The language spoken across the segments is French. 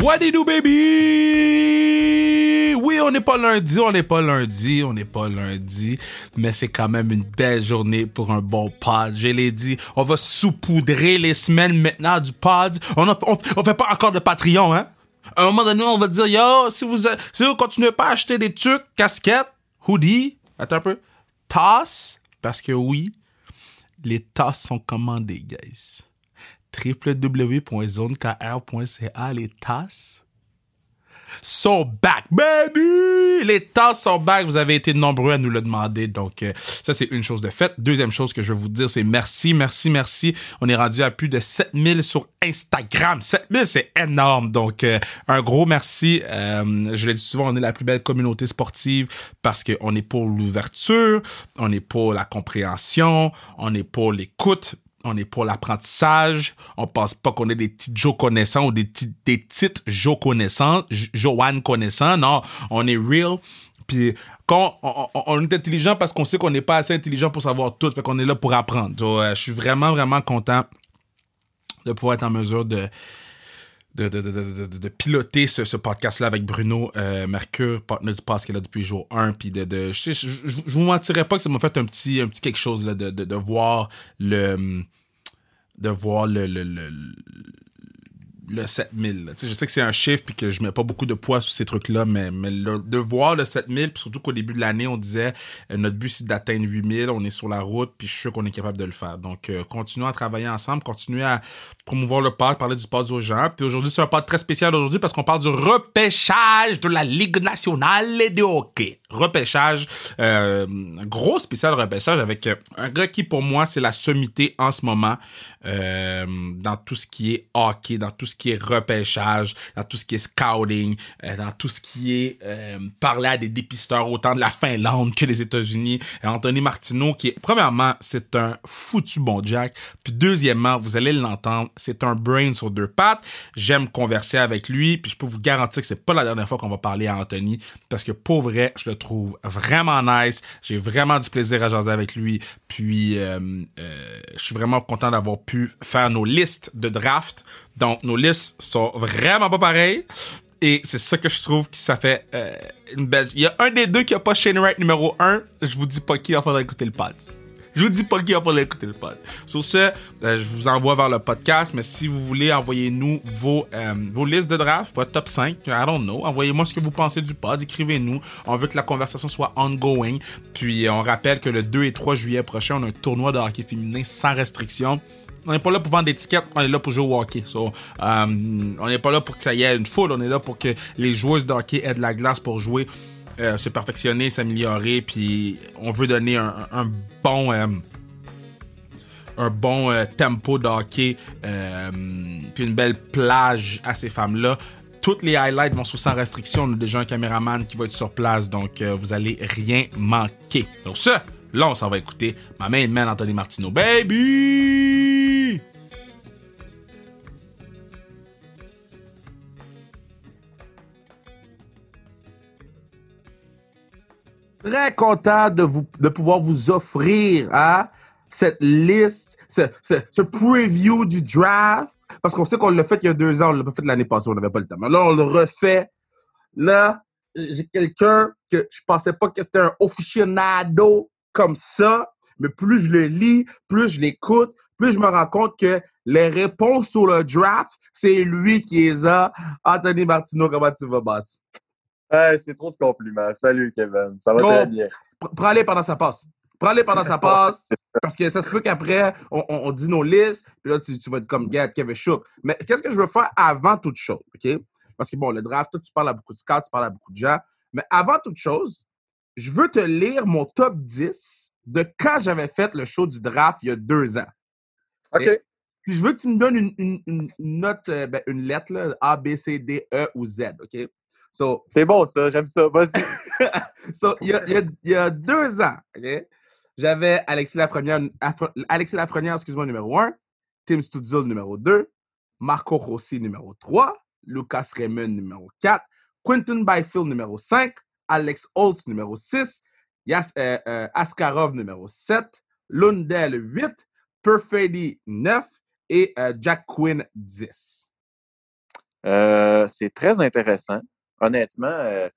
What you do, baby? Oui, on n'est pas lundi, on n'est pas lundi, on n'est pas lundi, mais c'est quand même une belle journée pour un bon pod. Je l'ai dit, on va saupoudrer les semaines maintenant du pod. On, on, fait pas encore de Patreon, hein? À un moment donné, on va dire, yo, si vous, continuez pas à acheter des trucs, casquettes, hoodies, attends un peu, tasses, parce que oui, les tasses sont commandées, guys www.zonekr.ca, les tasses sont back, baby! Les tasses sont back. Vous avez été nombreux à nous le demander. Donc, euh, ça, c'est une chose de faite. Deuxième chose que je vais vous dire, c'est merci, merci, merci. On est rendu à plus de 7000 sur Instagram. 7000, c'est énorme. Donc, euh, un gros merci. Euh, je l'ai dit souvent, on est la plus belle communauté sportive parce qu'on est pour l'ouverture, on est pour la compréhension, on est pour l'écoute on est pour l'apprentissage. On pense pas qu'on est des petits Joe connaissants ou des, des titres Joe connaissants, Joanne connaissants. Non, on est real. Puis quand on, est intelligent parce qu'on sait qu'on n'est pas assez intelligent pour savoir tout, fait qu'on est là pour apprendre. je suis vraiment, vraiment content de pouvoir être en mesure de, de, piloter ce, podcast-là avec Bruno euh, Mercure, partenaire du podcast qui est là depuis jour 1. Puis de, je, je, vous mentirais pas que ça m'a fait un petit, un petit quelque chose là, de, voir le. De voir le, le, le 7000. Je sais que c'est un chiffre puis que je mets pas beaucoup de poids sur ces trucs-là, mais, mais de voir le 7000, puis surtout qu'au début de l'année, on disait euh, notre but c'est d'atteindre 8000, on est sur la route, puis je suis sûr qu'on est capable de le faire. Donc, euh, continuons à travailler ensemble, continuez à promouvoir le pod, parler du pod aux gens. Puis aujourd'hui, c'est un pod très spécial aujourd'hui parce qu'on parle du repêchage de la Ligue nationale de hockey. Repêchage, euh, gros spécial repêchage avec un gars qui pour moi c'est la sommité en ce moment dans tout ce qui est hockey, dans tout ce qui est repêchage, dans tout ce qui est scouting, euh, dans tout ce qui est euh, parler à des dépisteurs autant de la Finlande que des États-Unis. Anthony Martineau, qui est, premièrement, c'est un foutu bon Jack. Puis deuxièmement, vous allez l'entendre, c'est un brain sur deux pattes. J'aime converser avec lui, puis je peux vous garantir que c'est pas la dernière fois qu'on va parler à Anthony, parce que pour vrai, je le trouve vraiment nice. J'ai vraiment du plaisir à jaser avec lui. Puis euh, je suis vraiment content d'avoir pu faire nos listes de draft. Donc, nos listes sont vraiment pas pareilles. Et c'est ça que je trouve que ça fait euh, une belle. Il y a un des deux qui a pas Shane Wright numéro 1. Je vous dis pas qui va falloir écouter le pod. Je vous dis pas qui va falloir écouter le pod. Sur ce, euh, je vous envoie vers le podcast. Mais si vous voulez, envoyez-nous vos, euh, vos listes de draft, votre top 5. I don't know. Envoyez-moi ce que vous pensez du pod. Écrivez-nous. On veut que la conversation soit ongoing. Puis on rappelle que le 2 et 3 juillet prochain, on a un tournoi de hockey féminin sans restriction on n'est pas là pour vendre des tickets, on est là pour jouer au hockey. So, on n'est pas là pour que ça y ait une foule, on est là pour que les joueuses de hockey aient de la glace pour jouer, euh, se perfectionner, s'améliorer, puis on veut donner un, bon... Euh, euh, tempo de hockey, puis une belle plage à ces femmes-là toutes les highlights vont sous sans restriction. On a déjà un caméraman qui va être sur place, donc vous allez rien manquer. Donc ça, là, on s'en va écouter ma main man Anthony Martino. Baby! Très content de, vous, de pouvoir vous offrir hein, cette liste, ce, preview du draft, parce qu'on sait qu'on l'a fait il y a deux ans, on l'a pas fait l'année passée, on n'avait pas le temps. Mais là, on le refait. Là, j'ai quelqu'un que je pensais pas que c'était un aficionado comme ça, mais plus je le lis, plus je l'écoute, plus je me rends compte que les réponses sur le draft, c'est lui qui les a. Anthony Martino, comment tu vas, boss? C'est trop de compliments. Salut, Kevin. Ça va très bien. Prends-les pendant sa passe. Prends-les pendant sa passe. parce que ça se peut qu'après, on, dit nos listes. Puis là, tu, vas être comme Gad, Kevin Shook. Mais qu'est-ce que je veux faire avant toute chose? OK? Parce que bon, le draft, toi, tu parles à beaucoup de scouts, tu parles à beaucoup de gens. Mais avant toute chose, je veux te lire mon top 10 de quand j'avais fait le show du draft il y a deux ans. OK. Puis je veux que tu me donnes une, note, euh, ben, une lettre, là, A, B, C, D, E ou Z. OK? C'est bon ça, j'aime ça. so, il, y a, il, y a, deux ans, j'avais Alexis Lafrenière, Alexis Lafrenière excuse-moi, numéro 1, Tim Studzul numéro 2, Marco Rossi numéro 3, Lucas Raymond numéro 4, Quentin Byfield numéro 5, Alex Holtz numéro 6, Yas, euh, euh, Askarov numéro 7, Lundell 8, Perfedi 9 et euh, Jack Quinn 10. Euh, c'est très intéressant. Honnêtement, euh,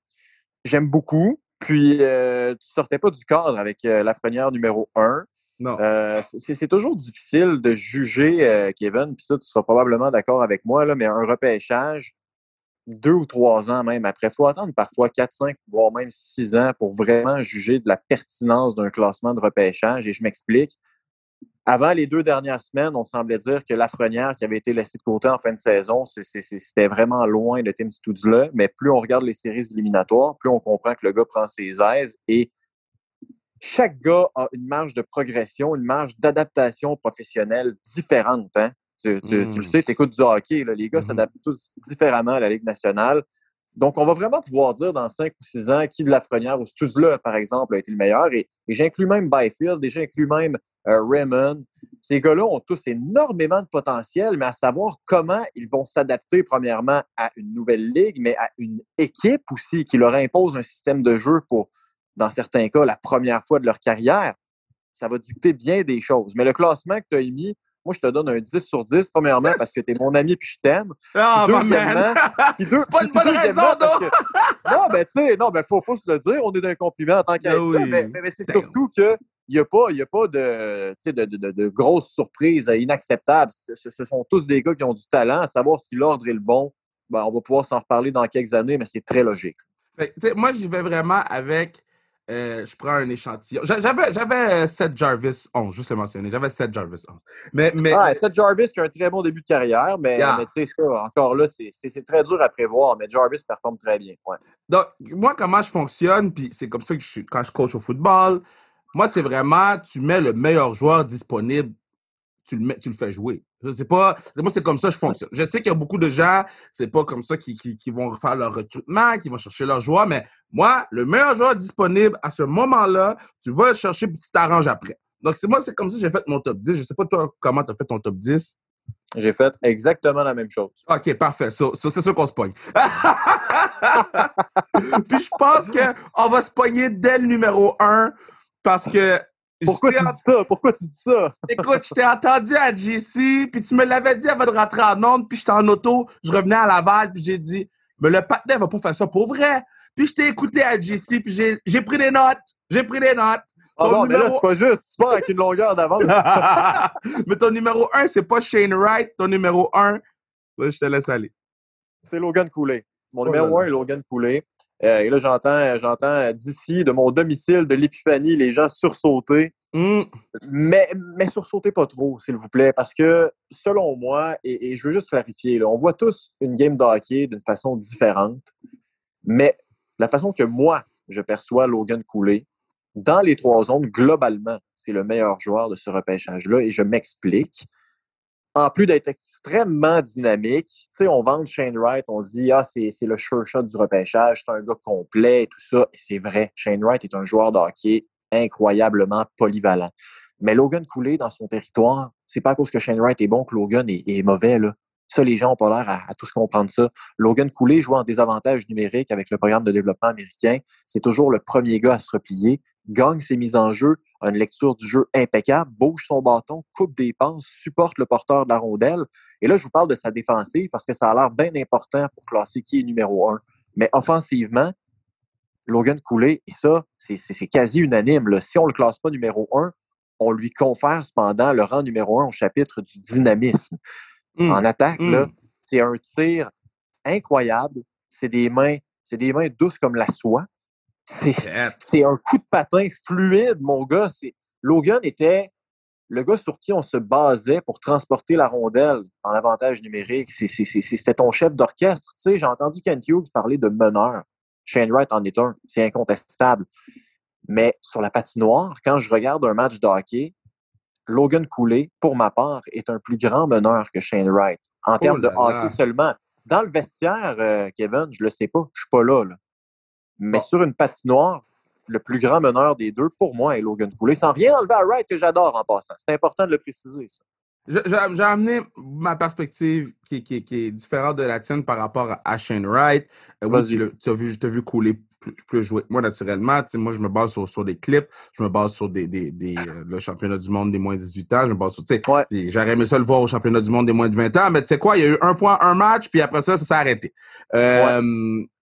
j'aime beaucoup. Puis, euh, tu sortais pas du cadre avec euh, Lafrenière numéro 1. Non. Euh, c'est toujours difficile de juger, Kevin, puis ça, tu seras probablement d'accord avec moi, là, mais un repêchage, deux ou trois ans même après, il faut attendre parfois quatre, cinq, voire même six ans pour vraiment juger de la pertinence d'un classement de repêchage. Et je m'explique. Avant les deux dernières semaines, on semblait dire que Lafrenière, qui avait été laissé de côté en fin de saison, c'était vraiment loin de Tim Studzla. Mais plus on regarde les séries éliminatoires, plus on comprend que le gars prend ses aises et chaque gars a une marge de progression, une marge d'adaptation professionnelle différente. Hein? Tu, tu- tu le sais, tu écoutes du hockey, là, les gars Mhm. s'adaptent tous différemment à la Ligue nationale. Donc, on va vraiment pouvoir dire dans cinq ou six ans qui de Lafrenière ou Stuzla, par exemple, a été le meilleur. Et, j'inclus même Byfield, et j'inclus même euh, Raymond. Ces gars-là ont tous énormément de potentiel, mais à savoir comment ils vont s'adapter, premièrement, à une nouvelle ligue, mais à une équipe aussi qui leur impose un système de jeu pour, dans certains cas, la première fois de leur carrière. Ça va dicter bien des choses. Mais le classement que tu as émis, moi, je te donne un 10 sur 10, premièrement, parce que tu es mon ami puis je t'aime. Ah, my man! C'est pas une bonne raison, que- Non, mais tu sais, non, mais faut, faut se le dire, on est d'un compliment en tant. Ben oui. Mais, mais- mais c'est Damn. surtout que il n'y a pas, y a pas de, de, de, de- grosses surprises inacceptables. Ce, sont tous des gars qui ont du talent. À savoir si l'ordre est le bon, ben, on va pouvoir s'en reparler dans quelques années, mais c'est très logique. Fait moi, j'y vais vraiment avec. Euh, je prends un échantillon. J'a- J'avais, j'avais Seth Jarvis 11, juste le mentionner. J'avais Seth Jarvis 11. Mais, mais Ah, Seth Jarvis qui a un très bon début de carrière, mais, Yeah. mais tu sais, ça, encore là, c'est c'est- c'est très dur à prévoir, mais Jarvis performe très bien. Ouais. donc, moi, comment je fonctionne, puis c'est comme ça que je suis quand je coach au football, moi, c'est vraiment, tu mets le meilleur joueur disponible, tu le, mets, tu le fais jouer. Sais pas, moi, c'est comme ça que je fonctionne. Je sais qu'il y a beaucoup de gens, c'est pas comme ça qui, qui, qui vont faire leur recrutement, qui vont chercher leurs joueurs, mais moi, le meilleur joueur disponible à ce moment-là, tu vas le chercher puis tu t'arranges après. Donc, c'est moi, c'est comme ça que j'ai fait mon top 10. Je sais pas, toi, comment tu as fait ton top 10. J'ai fait exactement la même chose. OK, parfait. C'est sûr qu'on se pogne. Puis je pense qu'on va se pogner dès le numéro 1 parce que. Pourquoi tu dis ça? Pourquoi tu dis ça? Écoute, je t'ai entendu à JC, puis tu me l'avais dit avant de rentrer en onde, puis j'étais en auto, je revenais à Laval, puis j'ai dit, mais le partenaire va pas faire ça pour vrai. Puis je t'ai écouté à JC, puis j'ai- pris des notes. J'ai pris des notes. Ah Ton mais là, c'est pas juste. Tu pars avec une longueur d'avance. mais ton numéro 1, c'est pas Shane Wright. Ton numéro 1, je te laisse aller. C'est Logan Coulé. Mon Oh numéro là là. un est Logan Coulé. Euh, et là, j'entends, j'entends d'ici, de mon domicile, de l'Épiphanie, les gens sursauter. Hum, Mais, mais sursautez pas trop, s'il vous plaît, parce que selon moi, et, et je veux juste clarifier, là, on voit tous une game de hockey d'une façon différente, mais la façon que moi, je perçois Logan Coulé, dans les trois zones, globalement, c'est le meilleur joueur de ce repêchage-là, et je m'explique. En plus d'être extrêmement dynamique, tu sais, on vend Shane Wright, on dit, ah, c'est le sure shot du repêchage, c'est un gars complet et tout ça, et c'est vrai. Shane Wright est un joueur de incroyablement polyvalent. Mais Logan Coulé, dans son territoire, c'est pas à cause que Shane Wright est bon que Logan est, est mauvais. Là. Ça, les gens ont pas l'air à, à tous comprendre ça. Logan Coulé joue en désavantage numérique avec le programme de développement américain. C'est toujours le premier gars à se replier, gagne ses mises en jeu, a une lecture du jeu impeccable, bouge son bâton, coupe des passes, supporte le porteur de la rondelle. Et là, je vous parle de sa défensive parce que ça a l'air bien important pour classer qui est numéro un. Mais offensivement, Logan Coulé, et ça, c'est- quasi unanime. là. Si on le classe pas numéro un, on lui confère cependant le rang numéro un au chapitre du dynamisme. hum. En attaque, Mm. là, c'est un tir incroyable. C'est des mains, c'est des mains douces comme la soie. C'est un coup de patin fluide, mon gars. Logan était le gars sur qui on se basait pour transporter la rondelle en avantage numérique. C'était ton chef d'orchestre. J'ai entendu Kent Hughes parler de meneur. Shane Wright en est un. C'est incontestable. Mais sur la patinoire, quand je regarde un match de hockey, Logan Coulé, pour ma part, est un plus grand meneur que Shane Wright. En termes de là. hockey seulement. Dans le vestiaire, euh, Kevin, je le sais pas. Je suis pas là. là. Mais Bon. sur une patinoire, le plus grand meneur des deux, pour moi, est Logan Coulé. Sans rien enlever à Wright, que j'adore en passant. C'est important de le préciser, ça. J'ai amené ma perspective qui, qui, qui, est différente de la tienne par rapport à Shane Wright. Euh, oui, tu as vu, vu couler plus, plus jouer moi naturellement. moi, je me base sur, sur, des clips, je me base sur des, des, des euh, le championnat du monde des moins de 18 ans, je me base sur, ouais. j'aurais aimé ça le voir au championnat du monde des moins de 20 ans, mais tu sais quoi, il y a eu un point, un match, puis après ça, ça s'est arrêté. Euh,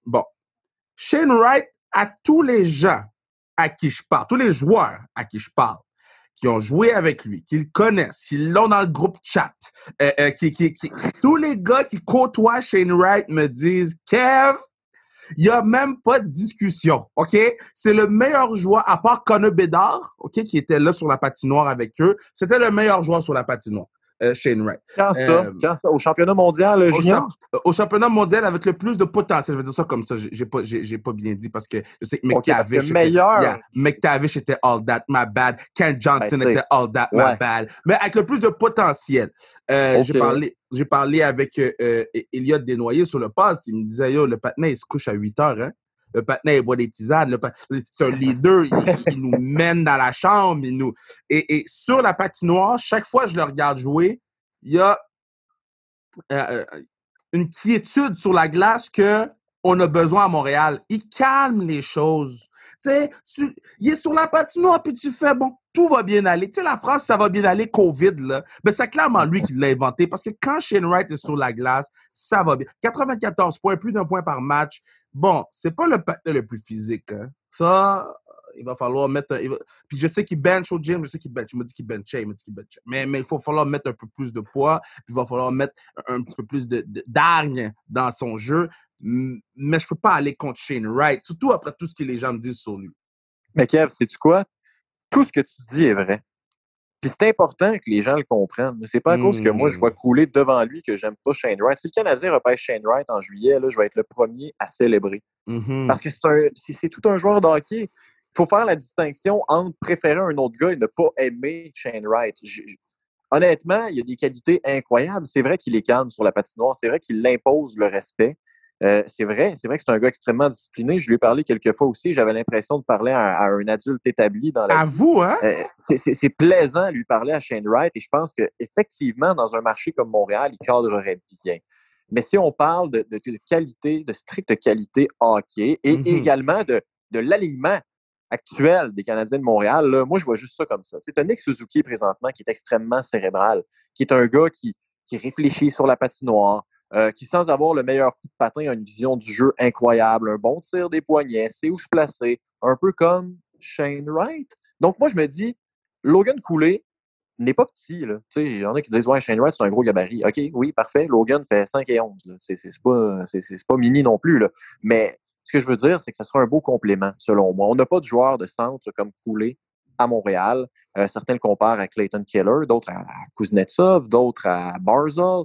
bon. Shane Wright, à tous les gens à qui je parle, tous les joueurs à qui je parle, qui ont joué avec lui, qui le connaissent, qui l'ont dans le groupe chat, euh, euh, tous les gars qui côtoient Shane Wright me disent Kev, il n'y a même pas de discussion, OK? C'est le meilleur joueur, à part Connor Bedard, OK, qui était là sur la patinoire avec eux. C'était le meilleur joueur sur la patinoire. Euh, Shane Wright. Quand ça? Euh, Quand ça? Au championnat mondial, au, junior? Euh, au championnat mondial avec le plus de potentiel. Je vais dire ça comme ça. J'ai pas, j'ai, pas bien dit parce que je sais que McTavish, okay, meilleur. Était, yeah, McTavish était all that, my bad. Ken Johnson ben, était all that, my bad. Mais avec le plus de potentiel. Euh, okay. J'ai parlé, j'ai parlé avec euh, Elliot Desnoyers sur le pass. Il me disait, yo, le patinet, il se couche à 8 heures, hein? Le patinet, il boit des tisanes. C'est un leader, il, nous mène dans la chambre. Et, sur la patinoire, chaque fois que je le regarde jouer, il y a euh, une quiétude sur la glace que on a besoin à Montréal. Il calme les choses. Tu sais, il est sur la patinoire, puis tu fais, bon, tout va bien aller. Tu sais, la phrase « ça va bien aller, COVID », là, ben, c'est clairement lui qui l'a inventé, parce que quand Shane Wright est sur la glace, ça va bien. 94 points, plus d'un point par match. Bon, c'est pas le patin le plus physique, hein. Ça, il va falloir mettre. Puis je sais qu'il bench au gym, je sais qu'il bench. Il me dit qu'il benchait, il me dit qu'il benchait. Mais, mais il va falloir mettre un peu plus de poids, puis il va falloir mettre un, petit peu plus d'argne de, dans son jeu. Mais je peux pas aller contre Shane Wright, surtout après tout ce que les gens me disent sur lui. Mais Kev, sais-tu quoi? Tout ce que tu dis est vrai. Puis c'est important que les gens le comprennent. Mais c'est pas à cause que moi, je vois hmm. couler devant lui que j'aime pas Shane Wright. Si le Canadien repère Shane Wright en juillet, là, je vais être le premier à célébrer. Mm-hmm. Parce que c'est tout un joueur de hockey il faut faire la distinction entre préférer un autre gars et ne pas aimer Shane Wright. honnêtement, il a des qualités incroyables. C'est vrai qu'il est calme sur la patinoire. C'est vrai qu'il impose le respect. Euh, c'est vrai, c'est vrai que c'est un gars extrêmement discipliné. Je lui ai parlé quelques fois aussi. J'avais l'impression de parler à, un adulte établi dans la. À vous, hein? Euh, c'est plaisant de lui parler à Shane Wright et je pense qu'effectivement, dans un marché comme Montréal, il cadrerait bien. Mais si on parle de, qualité, de stricte qualité hockey et mm-hmm. également de, de l'alignement actuel des Canadiens de Montréal, moi, je vois juste ça comme ça. C'est un Nick Suzuki présentement qui est extrêmement cérébral, qui est un gars qui, qui réfléchit sur la patinoire, euh, qui, sans avoir le meilleur coup de patin, a une vision du jeu incroyable, un bon tir des poignets, sait où se placer, un peu comme Shane Wright. Donc, moi, je me dis, Logan Cooley n'est pas petit. Il y en a qui disent, ouais, Shane Wright, c'est un gros gabarit. OK, oui, parfait. Logan fait 5 et 11. C'est pas, pas mini non plus. Mais ce que je veux dire, c'est que ce sera un beau complément, selon moi. On n'a pas de joueurs de centre comme Coulé à Montréal. Euh, certains le comparent à Clayton Keller, d'autres à, Kuznetsov, d'autres à Barzal.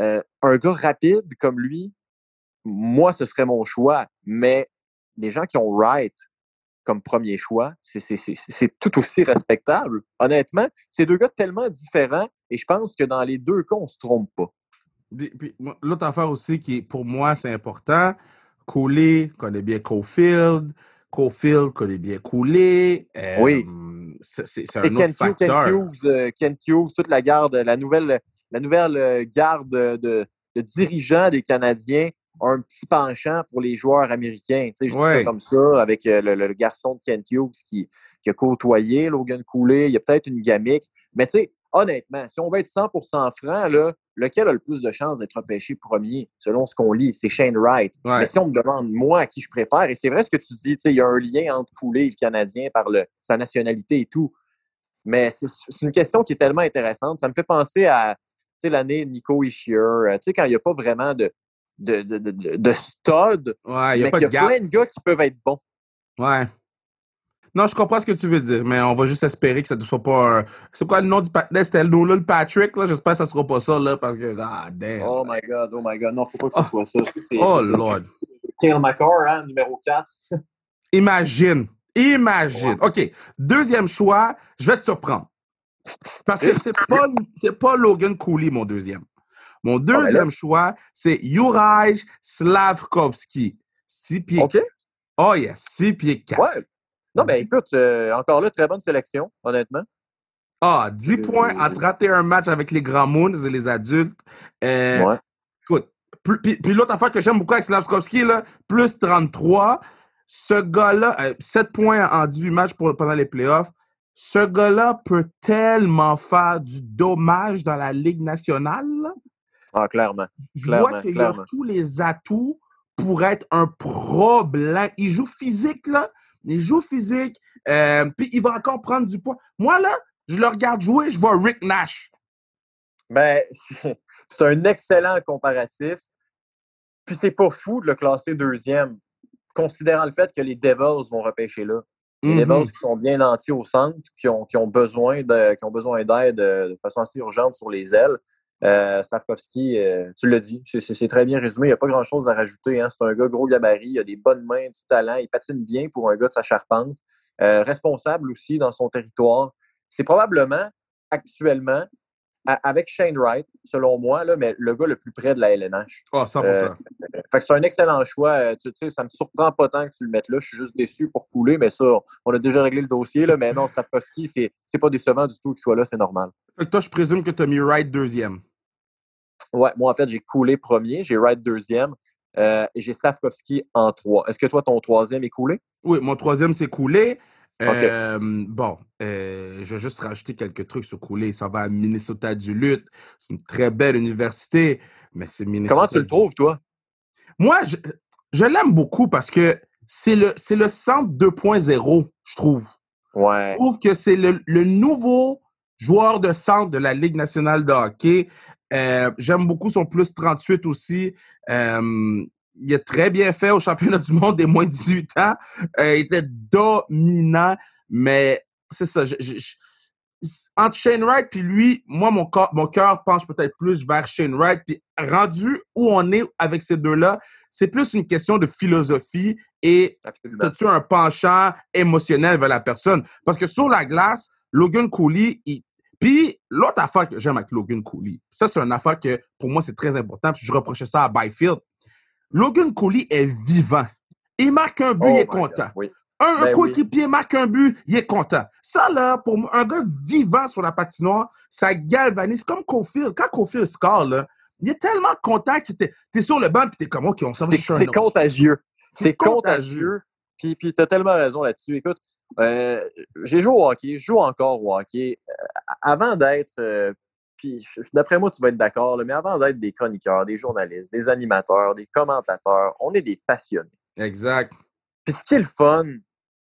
Euh, un gars rapide comme lui, moi, ce serait mon choix. Mais les gens qui ont Wright comme premier choix, c'est tout aussi respectable. Honnêtement, c'est deux gars tellement différents et je pense que dans les deux cas, on ne se trompe pas. L'autre affaire aussi qui, pour moi, c'est important, Cooley connaît bien Cofield. Cofield connaît bien Cooley. Euh, oui. C'est un autre facteur. Ken Hughes, euh, Ken Hughes, toute la garde, la nouvelle, la nouvelle euh, garde de, de dirigeants des Canadiens ont un petit penchant pour les joueurs américains. Tu sais, je dis ça comme ça, avec le, garçon de Kent Hughes qui, qui a côtoyé Logan Cooley. Il y a peut-être une gamique. Mais tu sais, honnêtement, si on va être 100 franc, là, lequel a le plus de chances d'être repêché premier, selon ce qu'on lit? C'est Shane Wright. Mais si on me demande, moi, à qui je préfère, et c'est vrai ce que tu dis, il y a un lien entre Coulé et le Canadien par le, sa nationalité et tout. Mais c'est une question qui est tellement intéressante. Ça me fait penser à l'année Nico Ishier, euh, quand il n'y a pas vraiment de, de, de, de, de stud, ouais, y a, mais il y a plein de gars qui peuvent être bons. Ouais. Non, je comprends ce que tu veux dire, mais on va juste espérer que ça ne soit pas un. C'est quoi le nom du Patrick? C'était le là, le Patrick, là. J'espère que ça ne sera pas ça, là, parce que, ah, damn. Oh my God, oh my God. Non, faut pas que ce soit ça. Oh, Lord. Kyle McCarr, hein, numéro 4. Imagine. Imagine. OK. Deuxième choix, je vais te surprendre. Parce que c'est pas, pas Logan Cooley, mon deuxième. Mon ah, ben deuxième choix, c'est Juraj Slavkovski. Six pieds. OK. Oh, yes. Six pieds 4. Ouais. Non, mais écoute, euh, encore là, très bonne sélection, honnêtement. Ah, 10 points en 31 matchs avec les grands moons et les adultes. Euh, Ouais. Écoute, plus- puis, puis l'autre affaire que j'aime beaucoup avec Slavkovski, là, plus 33. Ce gars-là, euh, 7 points en 18 matchs pour, pendant les playoffs. Ce gars-là peut tellement faire du dommage dans la Ligue nationale. Ah, clairement. Je Clairement, vois qu'il a tous les atouts pour être un problème. Il joue physique, là. Il joue physique. euh, puis il va encore prendre du poids. Moi, là, je le regarde jouer, je vois Rick Nash. Ben, c'est un excellent comparatif. Puis c'est pas fou de le classer deuxième, considérant le fait que les Devils vont repêcher là. Les Mhm. Devils qui sont bien nantis au centre, qui ont, qui ont besoin de- qui ont besoin d'aide euh, de façon assez urgente sur les ailes. Euh, Stavkovski, euh, tu l'as dit, c'est- très bien résumé. Il n'y a pas grand-chose à rajouter. hein. C'est un gars gros gabarit, il a des bonnes mains, du talent, il patine bien pour un gars de sa charpente. Euh, responsable aussi dans son territoire. C'est probablement actuellement, avec Shane Wright, selon moi, là, mais le gars le plus près de la LNH. Oh, 100%. Euh, Fait que c'est un excellent choix. Tu, sais, ça me surprend pas tant que tu le mettes là. Je suis juste déçu pour couler, mais ça, on a déjà réglé le dossier. Là, mais non, Stavkovski, c'est c'est pas décevant du tout qu'il soit là, c'est normal. Fait que toi, je présume que tu as mis Wright deuxième. Ouais, moi, en fait, j'ai coulé premier, j'ai Wright deuxième, euh, et j'ai Stavkovski en trois. Est-ce que toi, ton troisième est coulé? Oui, mon troisième, c'est Coulé. Euh, Bon, euh, je vais juste rajouter quelques trucs sur Coulé. Ça va à Minnesota du Lutte. C'est une très belle université, mais c'est Minnesota. Comment tu le trouves, toi? Moi, je, je l'aime beaucoup parce que c'est le, c'est le centre 2.0, je trouve. Ouais. Je trouve que c'est le, le nouveau joueur de centre de la Ligue nationale de hockey. Euh, J'aime beaucoup son plus 38 aussi. Euh, il est très bien fait au championnat du monde des moins de 18 ans. Euh, il était dominant, mais c'est ça. je- je- je- entre Shane Wright puis lui, moi, mon, corps, mon cœur penche peut-être plus vers Shane Wright. Puis rendu où on est avec ces deux-là, c'est plus une question de philosophie et as-tu un penchant émotionnel vers la personne? Parce que sur la glace, Logan Cooley, il... puis l'autre affaire que j'aime avec Logan Cooley, ça c'est une affaire que pour moi c'est très important, puis je reprochais ça à Byfield. Logan Cooley est vivant. Il marque un but, Oh il est God, content. Oui. Un, un Ben oui. coéquipier marque un but, il est content. Ça, là, pour moi, un gars vivant sur la patinoire, ça galvanise comme Cofield. Quand Cofield score, là, il est tellement content que t'es es sur le banc et t'es comme, OK, on s'en va C'est contagieux. C'est contagieux. contagieux. Puis, puis tu as tellement raison là-dessus. Écoute, euh, j'ai joué au hockey, je joue encore au hockey. Euh, avant d'être, euh, puis d'après moi, tu vas être d'accord, mais avant d'être des chroniqueurs, des journalistes, des animateurs, des commentateurs, on est des passionnés. Exact. Puis ce qui est le fun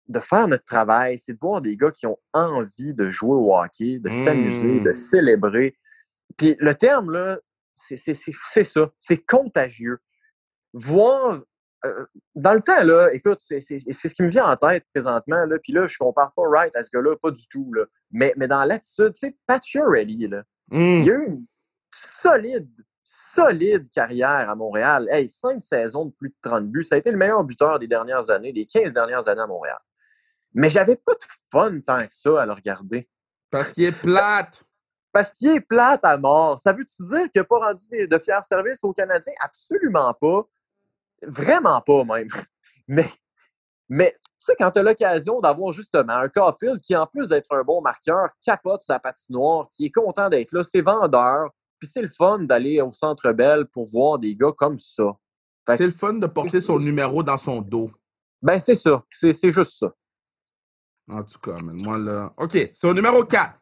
de faire notre travail, c'est de voir des gars qui ont envie de jouer au hockey, de s'amuser, de célébrer. Puis le terme, là, c'est ça, c'est contagieux. Voir, dans le temps, là, écoute, c'est c'est- c'est ce qui me vient en tête présentement, là, puis là, je compare pas Wright à ce gars-là, pas du tout, là. Mais, mais dans l'attitude, tu sais, Pat Reddy, là, Mm. il a eu une solide, solide carrière à Montréal. Hey, cinq saisons de plus de 30 buts. Ça a été le meilleur buteur des dernières années, des 15 dernières années à Montréal. Mais j'avais pas de fun tant que ça à le regarder. Parce qu'il est plate. Parce qu'il est plate à mort. Ça veut-tu dire qu'il n'a pas rendu des- de fiers services aux Canadiens? Absolument pas. Vraiment pas, même. Mais, mais tu sais, quand tu as l'occasion d'avoir justement un Caulfield qui, en plus d'être un bon marqueur, capote sa patinoire, qui est content d'être là, c'est vendeur, puis c'est le fun d'aller au Centre Bell pour voir des gars comme ça. C'est le fun de porter son numéro dans son dos. Ben, c'est ça. C'est c'est juste ça. En tout cas, man, moi là. OK, c'est au numéro 4.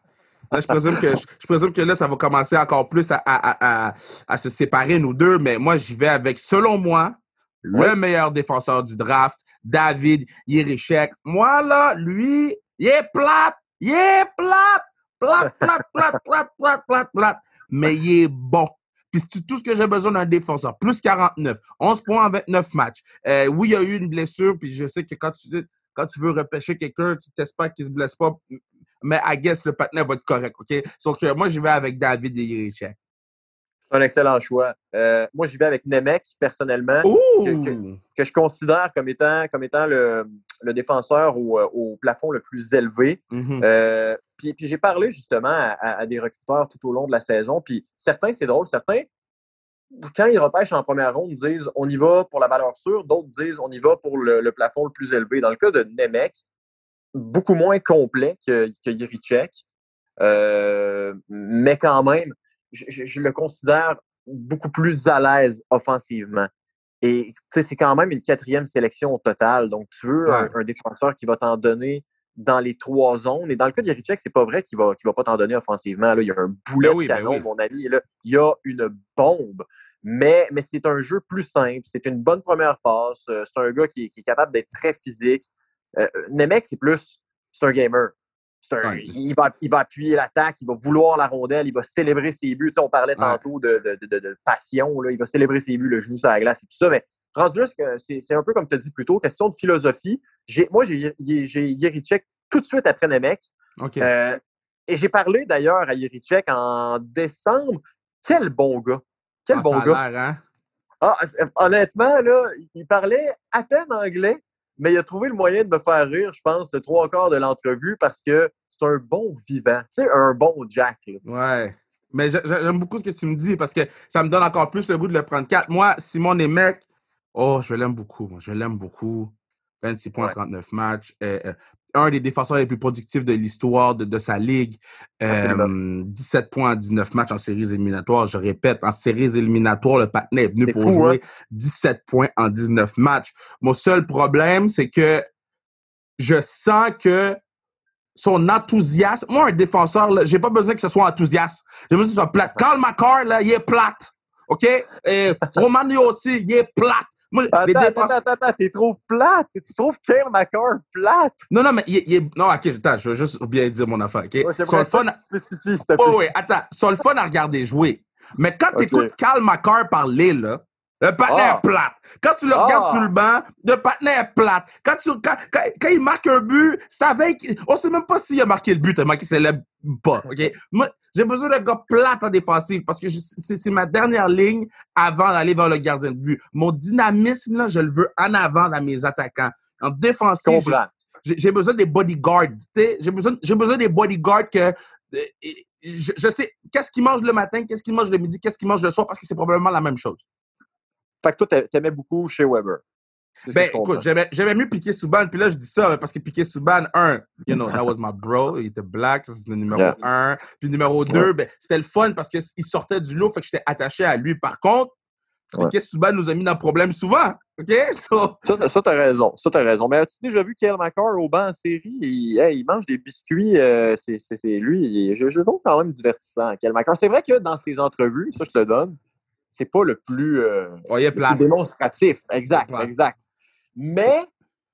Là, je présume que, je, je présume que là, ça va commencer encore plus à, à- à- à- à se séparer, nous deux, mais moi, j'y vais avec, selon moi, le meilleur défenseur du draft, David Yerichek. Moi, là, lui, il est plate, il est plate, plate, plate, plate, plate, plate, plate, plate, mais il est bon. Puis c'est tout ce que j'ai besoin d'un défenseur. Plus 49, 11 points en 29 matchs. Euh, oui, il y a eu une blessure, puis je sais que quand tu, quand tu veux repêcher quelqu'un, tu t'espères qu'il se blesse pas. Mais I guess le partenaire va être correct, OK? Sauf que moi, j'y vais avec David Yerichek. C'est un excellent choix. Euh, moi, j'y vais avec Nemec, personnellement. Que je considère comme étant, comme étant le, le défenseur au, euh, au plafond le plus élevé. Mhm. Euh, puis puis j'ai parlé justement à, à- à des recruteurs tout au long de la saison. Puis certains, c'est drôle, certains, quand ils repêchent en première ronde, disent on y va pour la valeur sûre, d'autres disent on y va pour le, le plafond le plus élevé. Dans le cas de Nemec, beaucoup moins complet que, que Yerichek. mais quand même, je, le considère beaucoup plus à l'aise offensivement. Et c'est quand même une quatrième sélection au total. Donc, tu veux un, défenseur qui va t'en donner dans les trois zones. Et dans le cas de c'est pas vrai qu'il va, va pas t'en donner offensivement. Là, il y a un boulet ben de ben canon, mon ami. Là. Il y a une bombe. Mais, mais c'est un jeu plus simple. C'est une bonne première passe. Euh, c'est un gars qui, est capable d'être très physique. Euh, Nemec, c'est plus. C'est un gamer. Il, va, il va appuyer l'attaque, il va vouloir la rondelle, il va célébrer ses buts. on parlait tantôt de, de, passion, là. il va célébrer ses buts, le genou sur la glace et tout ça. Mais rendu là, c'est un peu comme tu as dit plus tôt, question de philosophie. Moi, j'ai Yerichek tout de suite après Nemec. Euh, et j'ai parlé d'ailleurs à Yerichek en décembre. Quel bon gars! Quel ah, bon gars! Hein? Ah, honnêtement, là, il parlait à peine anglais, mais il a trouvé le moyen de me faire rire, je pense, le trois quarts de l'entrevue parce que c'est un bon vivant. Tu sais, un bon Jack. Ouais. Mais j'aime beaucoup ce que tu me dis parce que ça me donne encore plus le goût de le prendre 4. Moi, Simon Nemec, oh, je l'aime beaucoup. Je l'aime beaucoup. 26 points, 39 matchs. Euh, euh, un des défenseurs les plus productifs de l'histoire de, sa ligue. 17 euh, points en 19 matchs en séries éliminatoires. Je répète, en séries éliminatoires, le patinet est venu pour jouer 17 hein? points en 19 matchs. Mon seul problème, c'est que je sens que son enthousiasme. Moi, un défenseur, j'ai pas besoin que ce soit enthousiaste. J'ai besoin que ce soit plate. Karl McCarr, là, il est plate. OK? Et aussi, il est plate attends, attends, attends, attends, t'es trouves plate? Tu trouves Kyle McCarr plate? Non, non, mais il, est... Non, OK, attends, je veux juste bien dire mon affaire, OK? Ouais, le fun... Oh, oui, attends, sont le fun à regarder jouer. Mais quand tu écoutes Kyle McCarr parler, là, le est ah. plate. Quand tu le regardes ah. sur le banc, le est plate. Quand, tu, quand, quand, il marque un but, c'est avec. On sait même pas s'il a marqué le but tellement qu'il s'élève pas. OK? Moi, j'ai besoin d'un gars plate en défensive parce que c'est ma dernière ligne avant d'aller vers le gardien de but. Mon dynamisme, là, je le veux en avant dans mes attaquants. En défensive, j'ai besoin des bodyguards. J'ai besoin, besoin des bodyguards que. Euh, je, je sais qu'est-ce qu'ils mangent le matin, qu'est-ce qu'ils mangent le midi, qu'est-ce qu'ils mangent le soir parce que c'est probablement la même chose. Fait que toi, t'aimais beaucoup chez Weber. Ben, écoute, j'aimais mieux Piqué Souban. Puis là, je dis ça parce que Piqué Souban, un, you know, that was my bro. Il était black, ça c'est le numéro un. Puis numéro deux, ben, c'était le fun parce qu'il sortait du lot, fait que j'étais attaché à lui. Par contre, Piqué Souban nous a mis dans le problème souvent. OK? Ça, ça t'as raison. Ça, t'as raison. Mais as-tu déjà vu Kyle McCarr au banc en série? Il, il mange des biscuits. Euh, c'est lui. je, je, le trouve quand même divertissant, Kyle McCarr. C'est vrai que dans ses entrevues, ça, je te le donne, c'est pas le plus, euh, démonstratif. Exact, exact. Mais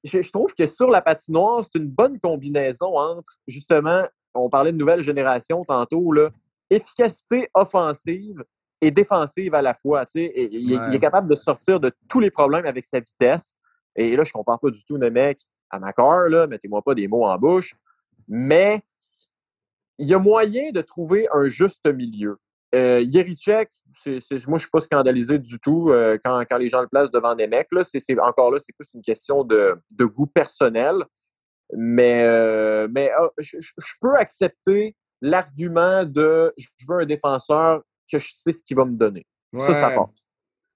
je, trouve que sur la patinoire, c'est une bonne combinaison entre, justement, on parlait de nouvelle génération tantôt, là, efficacité offensive et défensive à la fois. Et, il, est capable de sortir de tous les problèmes avec sa vitesse. Et là, je ne compare pas du tout le mec à Macor, mettez-moi pas des mots en bouche. Mais il y a moyen de trouver un juste milieu. Euh, Yerichek, moi, je ne suis pas scandalisé du tout euh, quand, les gens le placent devant des mecs. Là, c'est, encore là, c'est plus une question de, goût personnel. Mais, euh, mais ah, je, peux accepter l'argument de je veux un défenseur que je sais ce qu'il va me donner. Ça, ça passe.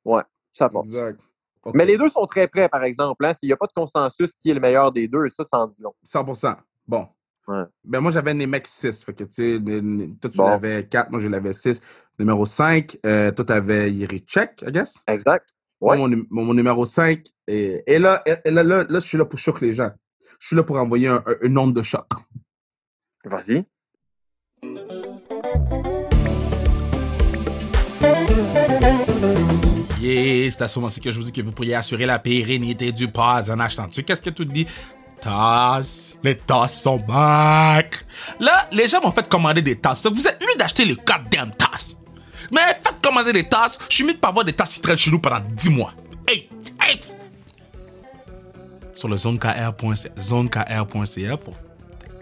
Ouais, ça passe. Mais les deux sont très près, par exemple. Hein. S'il n'y a pas de consensus qui est le meilleur des deux, ça, ça en dit long. 100% Bon, ben moi, j'avais mecs 6. Fait que, tu sais, toi, tu l'avais 4, moi, je l'avais 6. Numéro 5, euh, toi, tu avais Check, I guess? Exact. Ouais. Moi, mon, numéro 5. Et, et, là, et là, là, je suis là pour choquer les gens. Je suis là pour envoyer un, un, nombre de choc. Vas-y. Yeah, c'est à ce moment-ci que je vous dis que vous pourriez assurer la pérennité du pod en achetant dessus. Qu'est-ce que tu dis? Tasses. Les tasses sont back. Là, les gens m'ont fait commander des tasses. Vous êtes mieux d'acheter les goddamn tasses. Mais faites commander des tasses. Je suis mieux de pas avoir des tasses qui traînent chez nous pendant 10 mois. Hey, hey. Sur le zonekr.ca zonekr.ca pour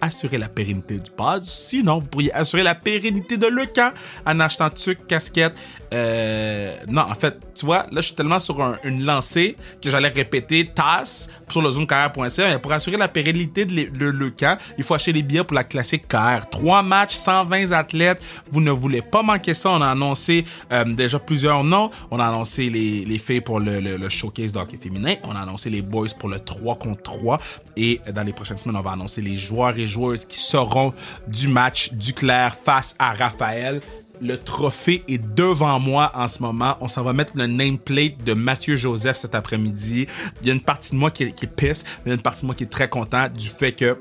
assurer la pérennité du pod. Sinon, vous pourriez assurer la pérennité de le camp en achetant tuc, casquette. Euh, non, en fait, tu vois, là, je suis tellement sur une lancée que j'allais répéter TAS sur le zonecarrière.ca. Pour assurer la pérennité de le, camp, il faut acheter les billets pour la classique KR. Trois matchs, 120 athlètes. Vous ne voulez pas manquer ça. On a annoncé euh, déjà plusieurs noms. On a annoncé les, les filles pour le, le, showcase d'hockey féminin. On a annoncé les boys pour le 3 contre 3. Et dans les prochaines semaines, on va annoncer les joueurs et joueuses qui seront du match du clair face à Raphaël. Le trophée est devant moi en ce moment. On s'en va mettre le nameplate de Mathieu Joseph cet après-midi. Il y a une partie de moi qui est, qui est pisse, mais il y a une partie de moi qui est très content du fait que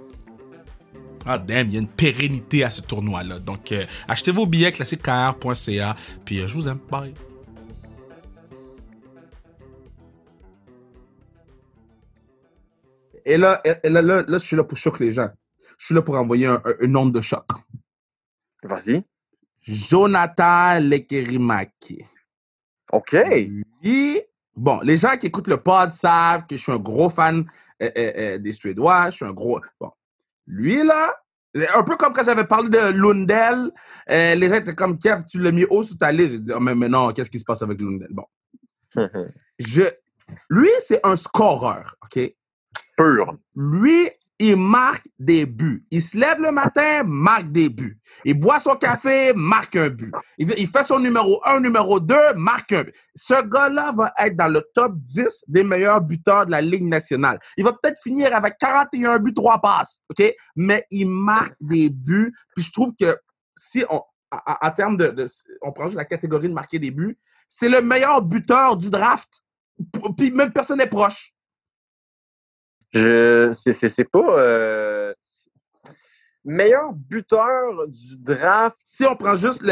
ah damn, il y a une pérennité à ce tournoi-là. Donc, euh, achetez vos billets classiquekr.ca. Puis, euh, je vous aime. Bye. Et là, et là, là, là, je suis là pour choquer les gens. Je suis là pour envoyer un, un, une onde de choc. Vas-y. Jonathan Lekerimaki. OK. Lui, bon, les gens qui écoutent le pod savent que je suis un gros fan euh, euh, euh, des Suédois. Je suis un gros. Bon. Lui, là, un peu comme quand j'avais parlé de Lundell, euh, les gens étaient comme Kev, tu l'as mis haut sous ta liste. J'ai dit, oh, mais, mais non, qu'est-ce qui se passe avec Lundell? Bon. Je, lui, c'est un scoreur, OK? Pur. Lui, il marque des buts. Il se lève le matin, marque des buts. Il boit son café, marque un but. Il, fait son numéro 1, numéro 2, marque un but. Ce gars-là va être dans le top 10 des meilleurs buteurs de la Ligue nationale. Il va peut-être finir avec 41 buts, 3 passes, OK? Mais il marque des buts. Puis je trouve que si on, en termes de, On prend juste la catégorie de marquer des buts, c'est le meilleur buteur du draft. Puis même personne n'est proche. Je c'est pas euh, meilleur buteur du draft. Si on prend juste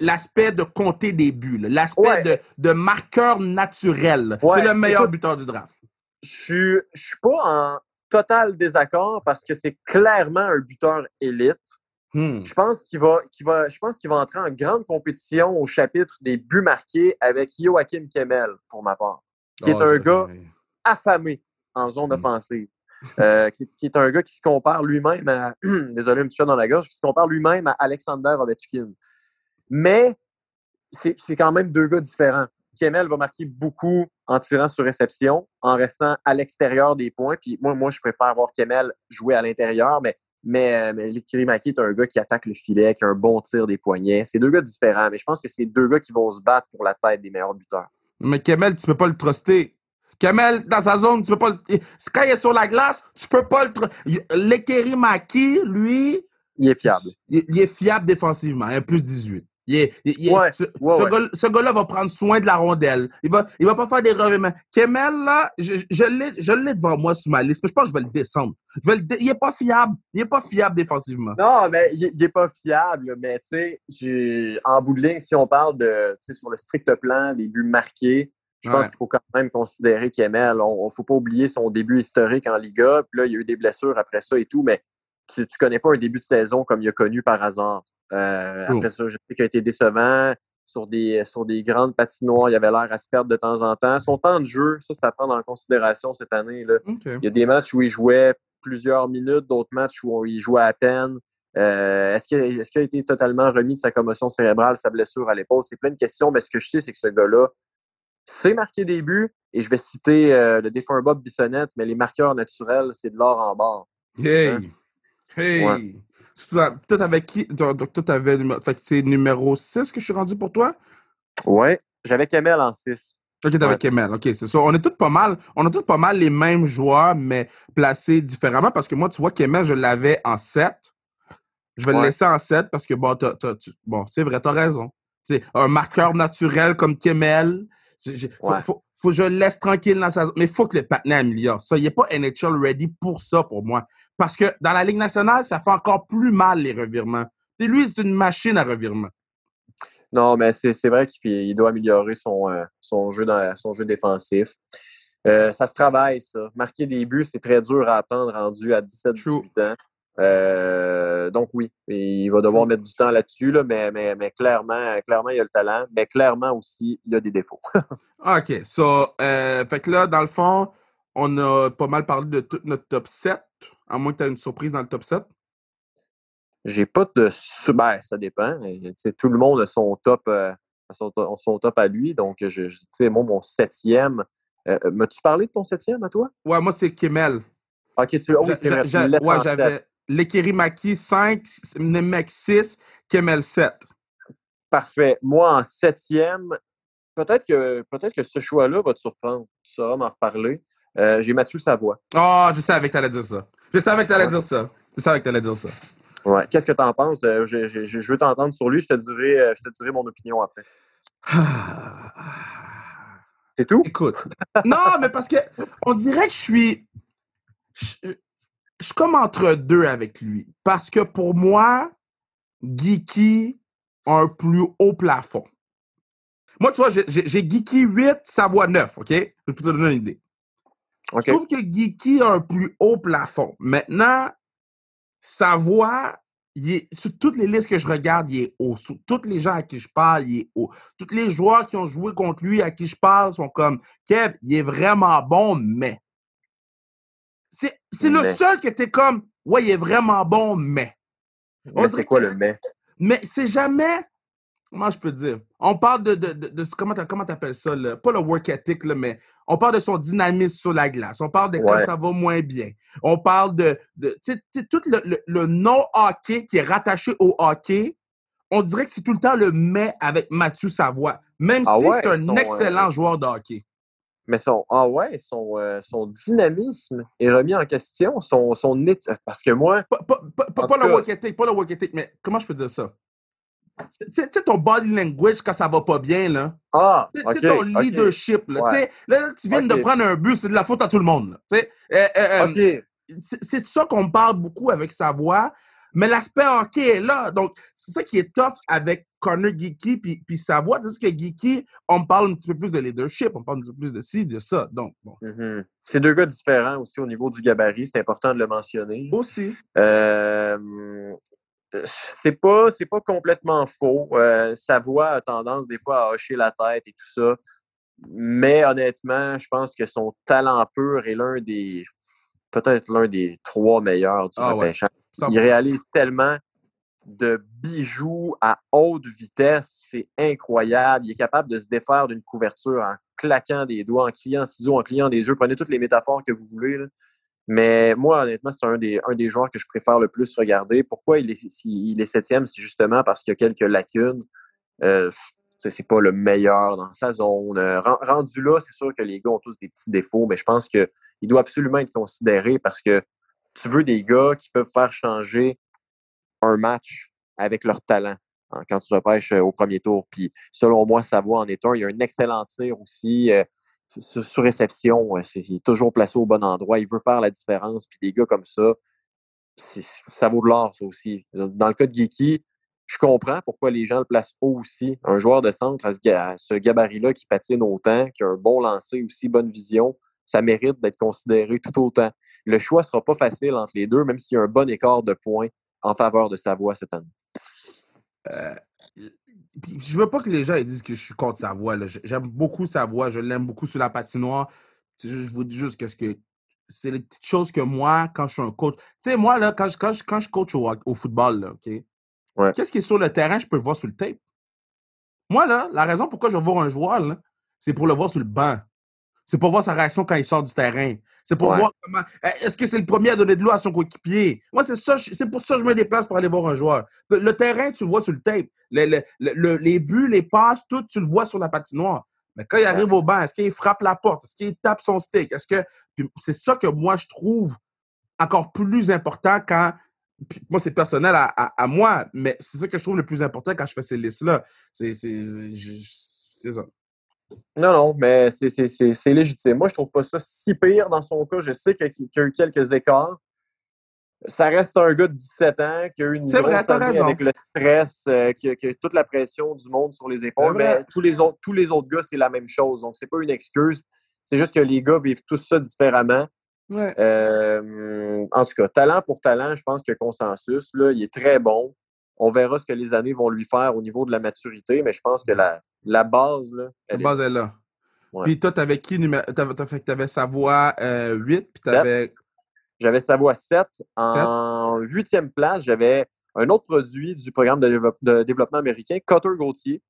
l'aspect de compter des buts, l'aspect ouais. de, de, marqueur naturel, ouais. c'est le meilleur Écoute, buteur du draft. Je je suis pas en total désaccord parce que c'est clairement un buteur élite. Hmm. Je pense qu'il va, qu va, je pense qu'il va entrer en grande compétition au chapitre des buts marqués avec Joachim Kemmel, pour ma part, qui oh, est un gars affamé en zone offensive. Euh, qui, qui, est un gars qui se compare lui-même à. Désolé, un petit chat dans la gorge, qui se compare lui-même à Alexander Ovechkin. Mais c'est quand même deux gars différents. Kemel va marquer beaucoup en tirant sur réception, en restant à l'extérieur des points. Puis moi, moi, je préfère voir Kemel jouer à l'intérieur, mais, mais, mais Kirimaki est un gars qui attaque le filet, qui a un bon tir des poignets. C'est deux gars différents, mais je pense que c'est deux gars qui vont se battre pour la tête des meilleurs buteurs. Mais Kemel, tu ne peux pas le truster. Kamel, dans sa zone, tu peux pas le... Quand il est sur la glace, tu peux pas le... Maki, lui... Il est fiable. Il, il, est fiable défensivement, un plus 18. Il est, il est, ouais, ce, ouais, ce, ouais. gars, ce gars-là va prendre soin de la rondelle. Il va, il va pas faire des revirements. Kemel, là, je, je l'ai, je l'ai devant moi sur ma liste, mais je pense que je vais le descendre. Je vais le dé... Il est pas fiable. Il est pas fiable défensivement. Non, mais il, il est pas fiable. Mais tu sais, en bout de ligne, si on parle de, tu sais, sur le strict plan des buts marqués, je pense ouais. qu'il faut quand même considérer qu'Emel, on ne faut pas oublier son début historique en Liga. Puis là, il y a eu des blessures après ça et tout, mais tu ne connais pas un début de saison comme il a connu par hasard. Euh, oh. Après ça, je sais qu'il a été décevant. Sur des, sur des grandes patinoires, il avait l'air à se perdre de temps en temps. Son temps de jeu, ça, c'est à prendre en considération cette année. Là. Okay. Il y a des matchs où il jouait plusieurs minutes, d'autres matchs où il jouait à peine. Euh, est-ce qu'il est qu a été totalement remis de sa commotion cérébrale, sa blessure à l'épaule? C'est plein de questions, mais ce que je sais, c'est que ce gars-là, c'est marqué des buts, et je vais citer euh, le défunt Bob Bissonnette, mais les marqueurs naturels, c'est de l'or en barre. Hey! Hein? Hey! Ouais. Toi, avec qui? Donc, toi, t'avais. Fait c'est numéro 6 que je suis rendu pour toi? Ouais. J'avais Kemel en 6. Ok, t'avais ouais. Kemel. Ok, c'est ça. On est tous pas mal. On a tous pas mal les mêmes joueurs, mais placés différemment. Parce que moi, tu vois, Kemel, je l'avais en 7. Je vais ouais. le laisser en 7 parce que, bon, t'as, t'as, tu... bon c'est vrai, t'as raison. Un marqueur naturel comme Kemel. Je, faut, ouais. faut, faut, que je le laisse tranquille dans sa zone. Mais il faut que le patinet améliore ça. Il n'est pas NHL ready pour ça, pour moi. Parce que dans la Ligue nationale, ça fait encore plus mal les revirements. Et lui, c'est une machine à revirement. Non, mais c'est vrai qu'il doit améliorer son, euh, son, jeu dans, son jeu défensif. Euh, ça se travaille, ça. Marquer des buts, c'est très dur à attendre rendu à 17-18 ans. Euh, donc oui, il va devoir mettre du temps là-dessus, là, mais, mais, mais, clairement, clairement, il a le talent, mais clairement aussi, il a des défauts. OK. So, euh, fait que là, dans le fond, on a pas mal parlé de tout notre top 7, à moins que tu aies une surprise dans le top 7. J'ai pas de... Ben, ça dépend. tout le monde a son top, euh, son, son, top à lui, donc je, je sais, moi, mon septième... Euh, M'as-tu parlé de ton septième à toi? Ouais, moi, c'est Kemel. OK, tu... Oh, ouais, j'avais... Lekirimaki 5, Nemec 6, Kemel 7. Parfait. Moi, en septième, peut-être que, peut que ce choix-là va te surprendre. Tu sauras m'en reparler. Euh, J'ai Mathieu Savoie. Oh, je savais que tu allais dire ça. Je savais que tu allais dire ça. Je savais que t'allais dire ça. Ouais. Qu'est-ce que tu en penses? de- je, je- je- je veux t'entendre sur lui. Je te dirai, euh, je te dirai mon opinion après. C'est tout? Écoute. Non, mais parce que on dirait que je suis. Je, je suis comme entre deux avec lui. Parce que pour moi, Geeky a un plus haut plafond. Moi, tu vois, j'ai- Geeky 8, Savoie 9, OK? Je vais te donner une idée. Je trouve que Geeky a un plus haut plafond. Maintenant, Savoie, il est, sur toutes les listes que je regarde, il est haut. Sur tous les gens à qui je parle, il est haut. Tous les joueurs qui ont joué contre lui, à qui je parle, sont comme Kev, il est vraiment bon, mais. C'est le seul qui était comme Ouais, il est vraiment bon, mais. Mais c'est quoi que- le mais? Mais c'est jamais. Comment je peux dire? On parle de. de, de, de- comment t'a- comment t'appelles ça? là? Pas le work ethic, là, mais on parle de son dynamisme sur la glace. On parle de quand ça va moins bien. On parle de. de tu sais- tu sais, tout le, le, le non-hockey qui est rattaché au hockey, on dirait que c'est tout le temps le mais avec Mathieu Savoie. Même Ah si ouais, c'est un son, excellent euh, joueur de hockey. Mais son, ah ouais, son, euh, son dynamisme est remis en question. Son, son Parce que moi, Pas, pas, pas, pas- le work ethic, pas le work ethic, mais comment je peux dire ça? Tu sais- ton body language quand ça va pas bien, là. ah, Tu sais, ton leadership, là. Ouais. Là, tu viens de prendre un but, c'est de la faute à tout le monde. là. Tu sais, euh, euh, c'est de ça qu'on parle beaucoup avec sa voix, mais l'aspect hockey est là. Donc, c'est ça qui est tough avec Connor Geeky puis, puis sa voix. Parce que Geeky, on parle un petit peu plus de leadership, on parle un petit peu plus de ci, de ça. Donc, bon. Mhm. C'est deux gars différents aussi au niveau du gabarit, c'est important de le mentionner. Aussi. Euh, c'est pas c'est pas complètement faux. Euh, sa voix a tendance des fois à hocher la tête et tout ça. Mais honnêtement, je pense que son talent pur est l'un des peut-être l'un des trois meilleurs du Ah ouais. Repêchage. 100%. Il réalise tellement de bijoux à haute vitesse, c'est incroyable. Il est capable de se défaire d'une couverture en claquant des doigts, en clignant ciseaux, en clignant des yeux. Prenez toutes les métaphores que vous voulez. Mais moi, honnêtement, c'est un des, un des joueurs que je préfère le plus regarder. Pourquoi il est, il est septième? C'est justement parce qu'il y a quelques lacunes. Euh, c'est pas le meilleur dans sa zone. Euh, ren- rendu là, c'est sûr que les gars ont tous des petits défauts, mais je pense qu'il doit absolument être considéré parce que tu veux des gars qui peuvent faire changer un match avec leur talent hein, quand tu repêches euh, au premier tour. Puis selon moi, Savoie en est un. Il a un excellent tir aussi. euh, sur, réception, il est toujours placé au bon endroit. Il veut faire la différence. Puis des gars comme ça, ça vaut de l'or, ça aussi. Dans le cas de Geeky, je comprends pourquoi les gens le placent haut aussi. Un joueur de centre à ce gabarit-là qui patine autant, qui a un bon lancer aussi, bonne vision, ça mérite d'être considéré tout autant. Le choix ne sera pas facile entre les deux, même s'il y a un bon écart de points en faveur de Savoie cette année. Puis je veux pas que les gens ils disent que je suis contre sa voix. là. J- J'aime beaucoup sa voix, je l'aime beaucoup sur la patinoire. Je vous dis juste que ce que c'est les petites choses que moi, quand je suis un coach. Tu sais, moi, là, quand je, quand je, quand je coach au, au football, là, OK? Ouais. Qu'est-ce qui est sur le terrain, je peux le voir sur le tape? Moi, là, la raison pourquoi je vais voir un joueur, c'est pour le voir sur le banc. C'est pour voir sa réaction quand il sort du terrain. C'est pour Ouais. voir comment. eh, Est-ce que c'est le premier à donner de l'eau à son coéquipier? Moi, c'est ça. C'est pour ça que je me déplace pour aller voir un joueur. Le, terrain, tu le vois sur le tape. Le- le- le- le- les buts, les passes, tout, tu le vois sur la patinoire. Mais quand il arrive au banc, est-ce qu'il frappe la porte? Est-ce qu'il tape son stick? Est-ce que. C'est ça que moi, je trouve encore plus important quand. puis moi, c'est personnel à, à- à moi, mais c'est ça que je trouve le plus important quand je fais ces listes-là. C'est ça. Non, non, mais c'est- légitime. Moi, je trouve pas ça si pire dans son cas. Je sais qu'il y a- eu quelques écarts. Ça reste un gars de 17 ans qui a eu une vrai, grosse année avec le stress, euh, qui, a, qui a toute la pression du monde sur les épaules. Mais tous les autres, tous les autres gars, c'est la même chose. Donc, c'est pas une excuse. C'est juste que les gars vivent tous ça différemment. Ouais. Euh, en tout cas, talent pour talent, je pense que consensus, là, il est très bon. On verra ce que les années vont lui faire au niveau de la maturité, mais je pense que la, la base, là, La elle base est là. Ouais. Puis toi, t'avais qui numéro. T'avais, Savoie euh, 8, puis t'avais. J'avais Savoie 7. En huitième place, j'avais un autre produit du programme de, développe- de développement américain, Cutter Gauthier.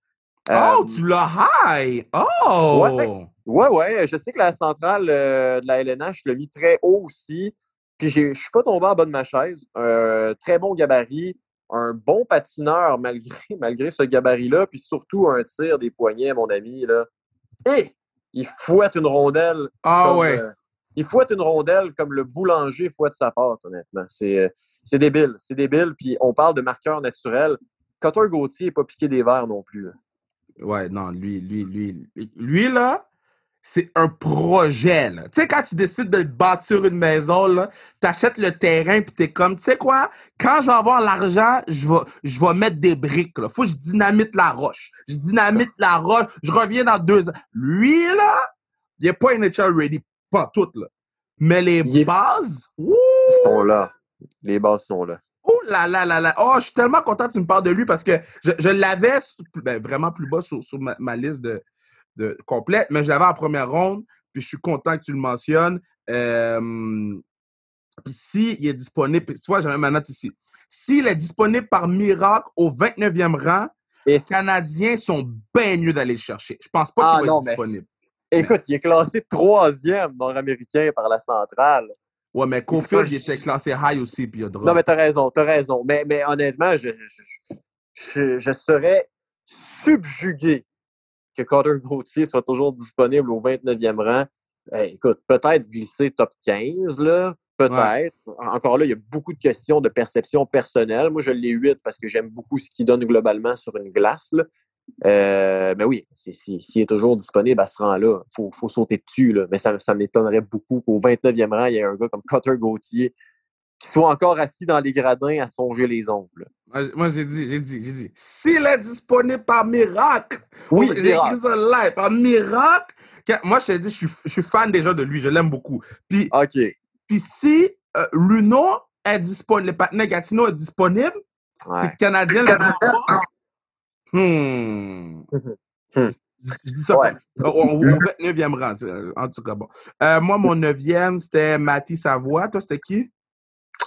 Oh, Euh, tu l'as high! Oh! Ouais. Ouais, ouais. Je sais que la centrale euh, de la LNH, je l'ai mis très haut aussi. Puis j'ai- je suis pas tombé en bas de ma chaise. Euh, très bon gabarit, un bon patineur malgré, malgré ce gabarit-là, puis surtout un tir des poignets, mon ami. Là. Et il fouette une rondelle Ah comme, ouais. euh, il fouette une rondelle comme le boulanger fouette sa pâte, honnêtement. C'est euh, débile. C'est débile. Puis on parle de marqueur naturel. Cotter Gauthier n'est pas piqué des verres non plus. là. Ouais, non, lui, lui, lui, lui, là, c'est un projet. Tu sais, quand tu décides de bâtir une maison, là, t'achètes le terrain, puis t'es comme, tu sais quoi, quand je vais avoir l'argent, je vais, je vais mettre des briques, là. Faut que je dynamite la roche. Je dynamite la roche, je reviens dans deux ans. Lui, là, il est pas NHL ready, pas tout, là. Mais les Il bases, ouh! Sont là. Les bases sont là. Oh là là là là. Oh, je suis tellement content que tu me parles de lui parce que je, je l'avais ben, vraiment plus bas sur, sur ma, ma liste de, de complète, mais je l'avais en première ronde, puis je suis content que tu le mentionnes. Euh, puis s'il est disponible, puis tu vois, j'avais ma note ici. S'il est disponible par miracle au 29e rang, Et les Canadiens sont bien mieux d'aller le chercher. Je pense pas Ah, qu'il va non, être mais- disponible. Écoute, il est classé troisième nord-américain par la centrale. Ouais, mais Cofield, il était classé high aussi, puis il a drop. Non, mais t'as raison, t'as raison. Mais, mais honnêtement, je, je, je, je serais subjugué que Carter Gauthier soit toujours disponible au 29e rang. Eh, écoute, peut-être glisser top 15, là. Peut-être. Encore là, il y a beaucoup de questions de perception personnelle. Moi, je l'ai 8 parce que j'aime beaucoup ce qu'il donne globalement sur une glace. Euh, mais oui, s'il si, s'il est toujours disponible à ce rang-là, il faut, faut sauter dessus. Là. Mais ça, ça m'étonnerait beaucoup qu'au 29e rang, il y ait un gars comme Cutter Gauthier qui soit encore assis dans les gradins à songer les ongles. Moi, j'ai dit, j'ai dit, j'ai dit, s'il est disponible par miracle, Oui, j'ai miracle. écrit ça live, par miracle, moi, je te dis, je suis, je suis fan déjà de lui, je l'aime beaucoup. Puis, OK. puis si euh, Luno est disponible, le partenaire Gatineau est disponible, puis Ouais. le Canadien le pas, hmm. Hmm. Je je dis ça Ouais. comme au, au- au 29e rang, en tout cas, bon. Euh, moi, mon 9e, c'était Matty Savoie. Toi, c'était qui?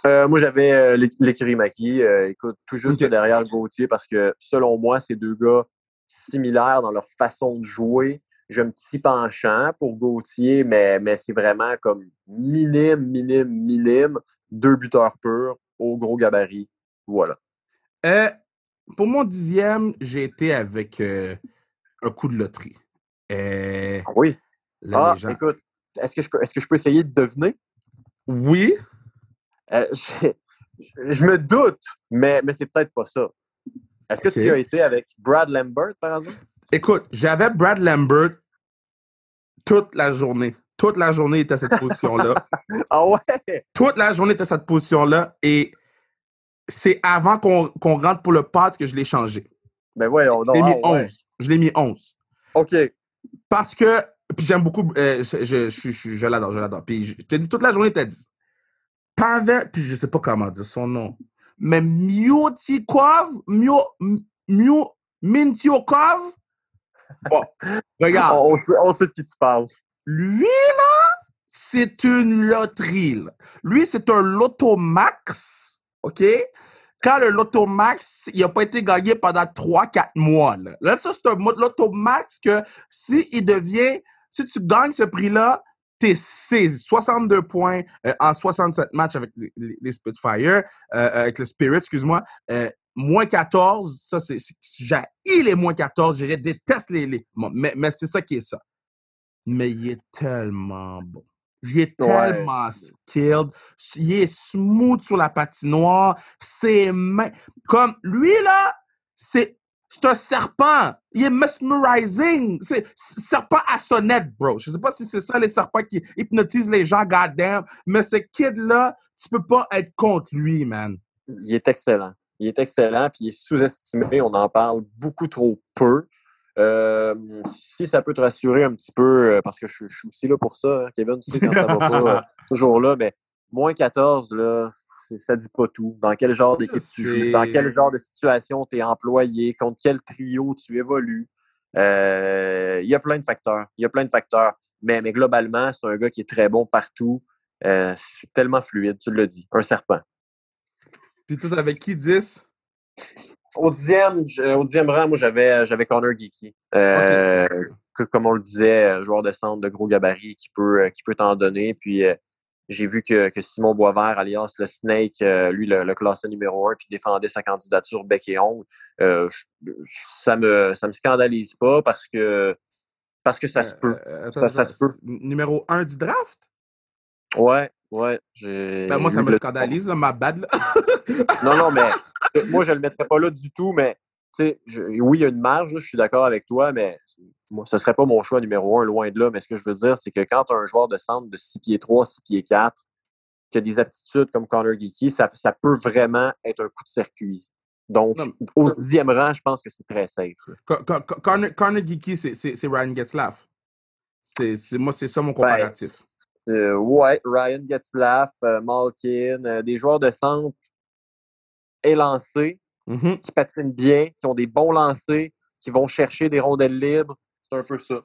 Euh, moi, j'avais euh, Maki. euh, écoute, tout juste derrière Gauthier parce que, selon moi, ces deux gars similaires dans leur façon de jouer. J'ai un petit penchant pour Gauthier, mais, mais c'est vraiment comme minime, minime, minime. Deux buteurs purs au gros gabarit. Voilà. Euh, pour mon dixième, j'ai été avec un coup de loterie. Ah Oui. la Ah, légende- écoute, est-ce que, je peux, est-ce que je peux essayer de deviner? Oui, Euh, je, je me doute, mais, mais c'est peut-être pas ça. Est-ce que tu as été avec Brad Lambert, par exemple? écoute, j'avais Brad Lambert toute la journée. Toute la journée, il était à cette position-là. Ah ouais? toute la journée, il était à cette position-là. Et c'est avant qu'on rentre pour le pod que je l'ai changé. Ben voyons Je donc. l'ai mis ah ouais. 11. Je l'ai mis 11. OK. Parce que, puis j'aime beaucoup, euh, je, je, je, je- je l'adore, je l'adore. Puis je te dis, toute la journée, t'as dit. Pavel, puis je sais pas comment dire son nom, mais Miotikov, Mio, Mio, Mintiokov. Bon, regarde, On, on sait, on sait de qui tu parles. lui, là, c'est une loterie. là. Lui, c'est un Lotomax, OK? Quand le Lotomax, il n'a pas été gagné pendant 3-4 mois. Là, là ça, c'est un Lotomax que si il devient, si tu gagnes ce prix-là, t'es 6, 62 points euh, en 67 matchs avec les, les- Spitfire, euh, euh, avec le Spirit, excuse-moi. Euh, moins 14, ça, c'est. c'est- J'ai les moins 14, je déteste les. les bon, mais mais c'est ça qui est ça. Mais il est tellement bon. Il est Ouais. tellement skilled. Il est smooth sur la patinoire. Ses mains. Comme lui, là, c'est. C'est un serpent. Il est mesmerizing. C'est serpent à sonnette, bro. Je sais pas si c'est ça les serpents qui hypnotisent les gens, goddamn. Mais ce kid-là, tu peux pas être contre lui, man. Il est excellent. Il est excellent, puis il est sous-estimé. On en parle beaucoup trop peu. Euh, si ça peut te rassurer un petit peu, euh, parce que je, je suis aussi là pour ça, hein, Kevin, tu sais, quand ça va pas, euh, toujours là, mais moins 14, là, ça dit pas tout. Dans quel genre d'équipe tu joues, dans quel genre de situation tu es employé, contre quel trio tu évolues? Euh, Il y a plein de facteurs. Il y a plein de facteurs. Mais, mais globalement, c'est un gars qui est très bon partout. Euh, c'est tellement fluide, tu l'as dit. Un serpent. Puis tout avec qui 10? Au dixième, je- au dixième rang, moi, j'avais, j'avais Connor Geeky. Euh, que, comme on le disait, euh, joueur de centre de gros gabarit qui peut, euh, qui peut t'en donner. Puis euh, j'ai vu que, que Simon Boisvert, alias le Snake, euh, lui, le, le classé numéro un, puis défendait sa candidature bec et ongle. Euh, ça me, ça me scandalise pas parce que, parce que ça se peut. Euh, attends, Ça- se peut. Numéro 1 du draft? Ouais, ouais. Ben, moi, ça me scandalise, là, ma bad. Là. Non, non, mais moi, je le mettrais pas là du tout, mais je- oui, il y a une marge, là, je suis d'accord avec toi, mais moi, ce serait pas mon choix numéro un, loin de là. Mais ce que je veux dire, c'est que quand tu as un joueur de centre de 6 pieds 3, 6 pieds 4, qui a des aptitudes comme Connor Geeky, ça, ça peut vraiment être un coup de circuit. Donc, Non, au dixième rang, je pense que c'est très safe. Connor Geeky, c'est- Ryan Getzlaff. Moi, c'est ça mon Ben, comparatif. euh, ouais, Ryan Getzlaff, euh, Malkin, euh, des joueurs de centre élancés, Mhm. qui patinent bien, qui ont des bons lancers, qui vont chercher des rondelles libres. C'est un peu ça.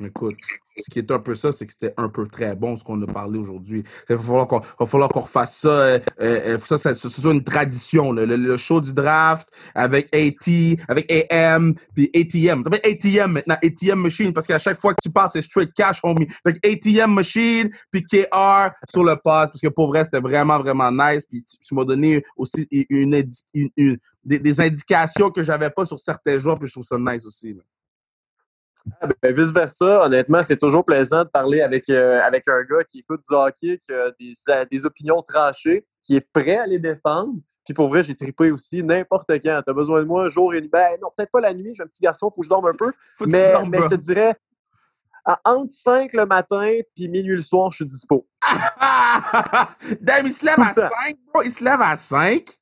Écoute, ce qui est un peu ça, c'est que c'était un peu très bon ce qu'on a parlé aujourd'hui. Il va falloir qu'on va refasse ça. euh, euh, ça, ça, ça soit une tradition. Le, le show du draft avec AT, avec AM, puis ATM. Ça s'appelle ATM maintenant, ATM Machine, parce qu'à chaque fois que tu passes, c'est straight cash, homie. Fait que ATM Machine, puis KR sur le pod, parce que pour vrai, c'était vraiment, vraiment nice. Puis tu, tu m'as donné aussi une, une- une- des, des indications que j'avais pas sur certains joueurs, puis je trouve ça nice aussi. là. Ah, ben, vice-versa, honnêtement, c'est toujours plaisant de parler avec, euh, avec un gars qui écoute du hockey, qui a des, des opinions tranchées, qui est prêt à les défendre. Puis pour vrai, j'ai trippé aussi n'importe quand. T'as besoin de moi jour et nuit? Ben non, peut-être pas la nuit, j'ai un petit garçon, faut que je dorme un peu. Faut Mais, dormes, mais je te dirais, à entre 5 le matin puis minuit le soir, je suis dispo. Damn, il se lève à le temps. 5, bro. Il se lève à 5.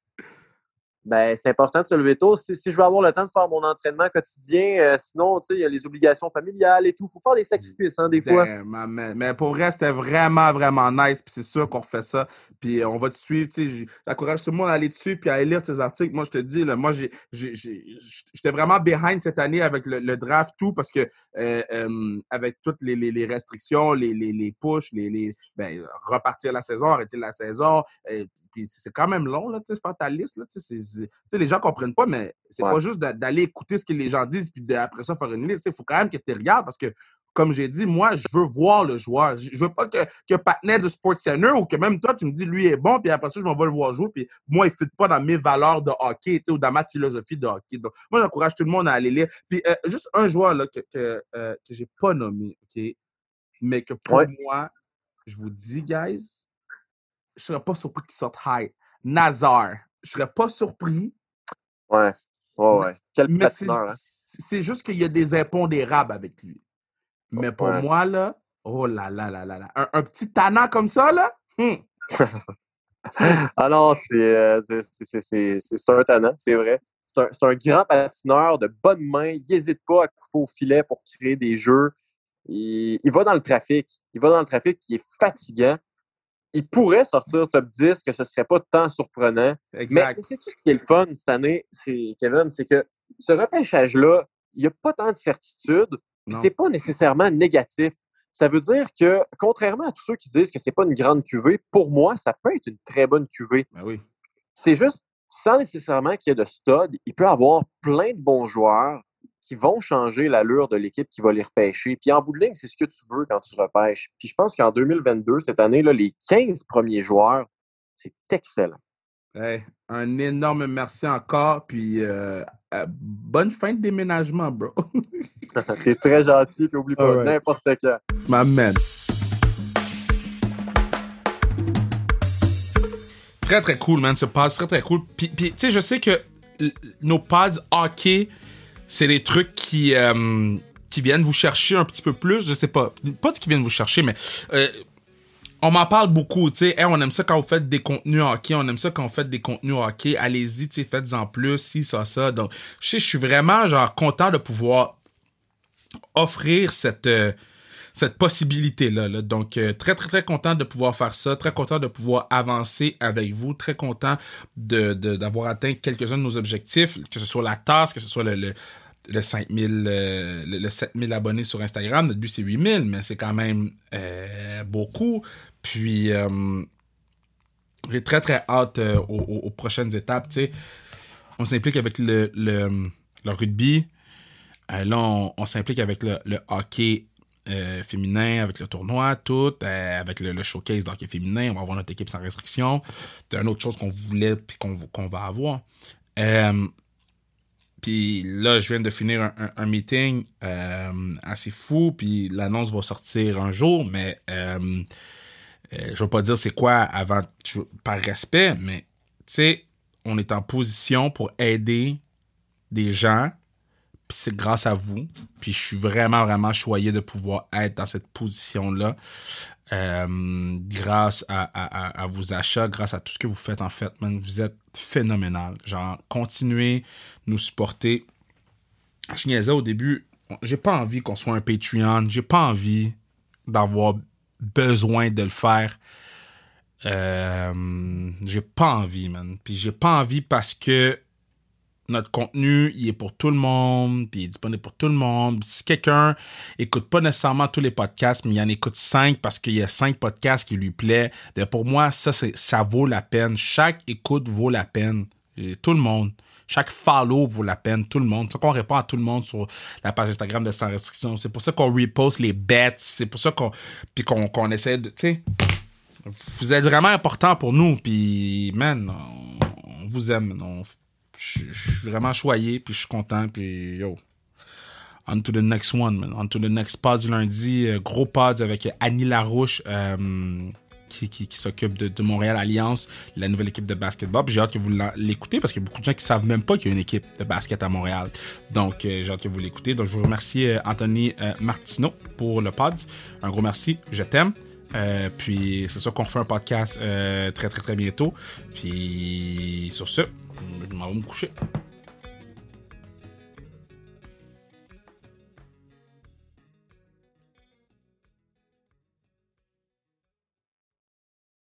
Ben, c'est important de se lever tôt. Si, je veux avoir le temps de faire mon entraînement quotidien, euh, sinon, tu sais, il y a les obligations familiales et tout. faut faire des sacrifices, hein, des fois. Man. Mais pour vrai, c'était vraiment, vraiment nice. Puis c'est sûr qu'on refait ça. Puis on va te suivre. Tu sais, j'encourage tout le monde à aller te suivre puis à aller lire tes articles. Moi, je te dis, là, moi, j'étais vraiment behind cette année avec le, draft, tout, parce que euh, euh, avec toutes les, restrictions, les, les, les, les, ben, repartir la saison, arrêter la saison. Puis c'est quand même long, là, faire ta liste, là, les gens comprennent pas, mais c'est Ouais. pas juste d'a- d'aller écouter ce que les gens disent, puis après ça, faire une liste. Il faut quand même que tu regardes, parce que, comme j'ai dit, moi, je veux voir le joueur. Je veux pas que, que de Sports Center ou que même toi, tu me dis, lui est bon, puis après ça, je m'en vais le voir jouer, puis moi, il ne fit pas dans mes valeurs de hockey, tu sais, ou dans ma philosophie de hockey. Donc, moi, j'encourage tout le monde à aller lire. Puis, euh, juste un joueur, là, que, que, euh, que j'ai pas nommé, OK, mais que pour Ouais. moi, je vous dis, guys, je serais pas surpris qu'il sorte high. Nazar. Je serais pas surpris, Ouais. Ouais, ouais. Quel mais c'est hein? c'est juste qu'il y a des impondérables avec lui. Mais pour Ouais. moi, là, oh là là là là là. Un, un petit tannant comme ça, là, hum, Ah non, c'est euh, c'est- c'est- c'est- c'est- c'est un talent, c'est vrai. C'est un, c'est un grand patineur de bonne main. Il n'hésite pas à couper au filet pour créer des jeux. Il, il va dans le trafic. Il va dans le trafic qui est fatigant. Il pourrait sortir top 10, que ce ne serait pas tant surprenant. Mais exact. c'est tout ce qui est le fun cette année, c'est Kevin, c'est que ce repêchage-là, il n'y a pas tant de certitude. puis. C'est pas nécessairement négatif. Ça veut dire que, contrairement à tous ceux qui disent que c'est pas une grande cuvée, pour moi, ça peut être une très bonne cuvée. Ben oui. C'est juste, sans nécessairement qu'il y ait de stud, il peut avoir plein de bons joueurs qui vont changer l'allure de l'équipe qui va les repêcher. Puis en bout de ligne, c'est ce que tu veux quand tu repêches. Puis je pense qu'en 2022, cette année-là, les 15 premiers joueurs, c'est excellent. Hey, un énorme merci encore. Puis euh, euh, bonne fin de déménagement, bro. T'es très gentil, puis oublie pas, Alright. n'importe quand. My man. Très, très cool, man. Ce c'est très, très cool. Puis, puis, tu sais, je sais que nos pods hockey, c'est des trucs qui, euh, qui viennent vous chercher un petit peu plus. Je sais pas. Pas de qui viennent vous chercher, mais euh, on m'en parle beaucoup. Tu sais, Hey, on aime ça quand vous faites des contenus hockey. On aime ça quand vous faites des contenus hockey. Allez-y, tu sais, faites-en plus, si, ça, ça. Donc, je je suis vraiment, genre, content de pouvoir offrir cette. euh, cette possibilité-là. là. Donc, euh, très, très, très content de pouvoir faire ça, très content de pouvoir avancer avec vous, très content de, de- d'avoir atteint quelques-uns de nos objectifs, que ce soit la tasse, que ce soit le, le, le 5000, euh, le, le 7000 abonnés sur Instagram. Notre but, c'est 8000, mais c'est quand même euh, beaucoup. Puis, euh, j'ai très, très hâte aux, prochaines étapes. On s'implique avec le, le, le rugby. Là, on, on s'implique avec le hockey euh, féminin, avec le tournoi, tout, euh, avec le, le showcase d'hockey féminin. On va avoir notre équipe sans restriction. C'est une autre chose qu'on voulait puis qu'on va avoir. Euh, puis là, je viens de finir un, meeting assez fou, puis l'annonce va sortir un jour, mais je vais pas dire c'est quoi avant, par respect, mais tu sais, on est en position pour aider des gens, c'est grâce à vous. Puis je suis vraiment, vraiment choyé de pouvoir être dans cette position-là. euh, grâce à, à- vos achats, grâce à tout ce que vous faites en fait, man, vous êtes phénoménal. Genre, continuez nous supporter. Je niaisais au début, j'ai pas envie qu'on soit un Patreon, j'ai pas envie d'avoir besoin de le faire. Euh, j'ai pas envie, man. Puis j'ai pas envie parce que notre contenu, il est pour tout le monde, puis il est disponible pour tout le monde. Si quelqu'un écoute pas nécessairement tous les podcasts, mais il en écoute cinq parce qu'il y a cinq podcasts qui lui plaît, ben pour moi, ça, ça vaut la peine. Chaque écoute vaut la peine. Tout le monde. Chaque follow vaut la peine, tout le monde. C'est pour ça qu'on répond à tout le monde sur la page Instagram de Sans Restriction. C'est pour ça qu'on repost les bets. C'est pour ça qu'on, puis qu'on, essaie de, tu sais, vous êtes vraiment important pour nous. Puis, man, on, on vous aime. on- je suis vraiment choyé, puis je suis content. Puis, yo, on to the next one, man. On to the next pod du lundi. Euh, gros pod avec Annie Larouche. euh, qui, s'occupe de, Montréal Alliance, la nouvelle équipe de basketball. J'ai hâte que vous l'écoutez parce qu'il y a beaucoup de gens qui savent même pas qu'il y a une équipe de basket à Montréal. Donc, euh, j'ai hâte que vous l'écoutez. Donc, je vous remercie Anthony Martineau pour le pod. Un gros merci. Je t'aime. Puis, c'est sûr qu'on refait un podcast très, très, très bientôt. Puis, sur ce, je m'en vais me coucher.